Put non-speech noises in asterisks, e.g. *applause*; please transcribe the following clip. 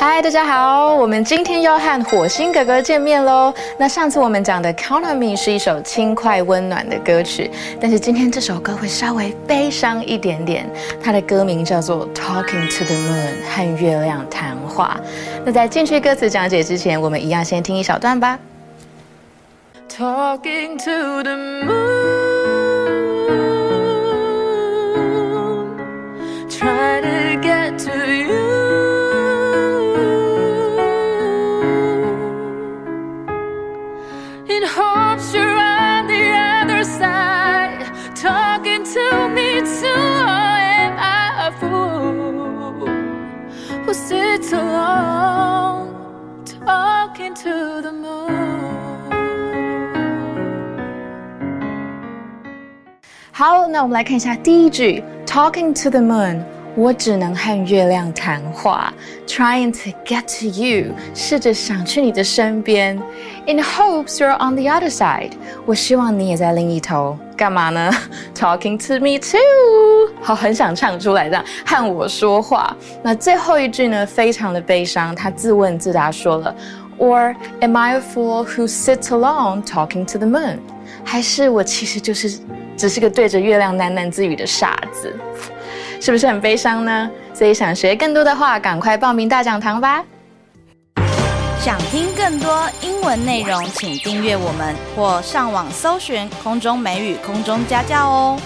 嗨，大家好，我们今天要和火星哥哥见面喽。那上次我们讲的《Count on Me》是一首轻快温暖的歌曲，但是今天这首歌会稍微悲伤一点点。它的歌名叫做《Talking to the Moon》，和月亮谈话。那在进去歌词讲解之前，我们一样先听一小段吧。Talking to the moon, try to get to you. in hopes you're on the other side, talking to me too. Or am I a fool who sits alone, talking to the moon? 好，那我们来看一下第一句，talking to the moon。 我只能和月亮谈话，trying to get to you，试着想去你的身边，in hopes you're on the other side，我希望你也在另一头，干嘛呢？Talking *laughs* to me too，好，很想唱出来的，和我说话。那最后一句呢，非常的悲伤，他自问自答说了，Or am I a fool who sits alone talking to the moon？还是我其实就是 只是个对着月亮喃喃自语的傻子？是不是很悲伤呢？所以想学更多的话，赶快报名大讲堂吧！想听更多英文内容，请订阅我们或上网搜寻空中美语空中家教哦。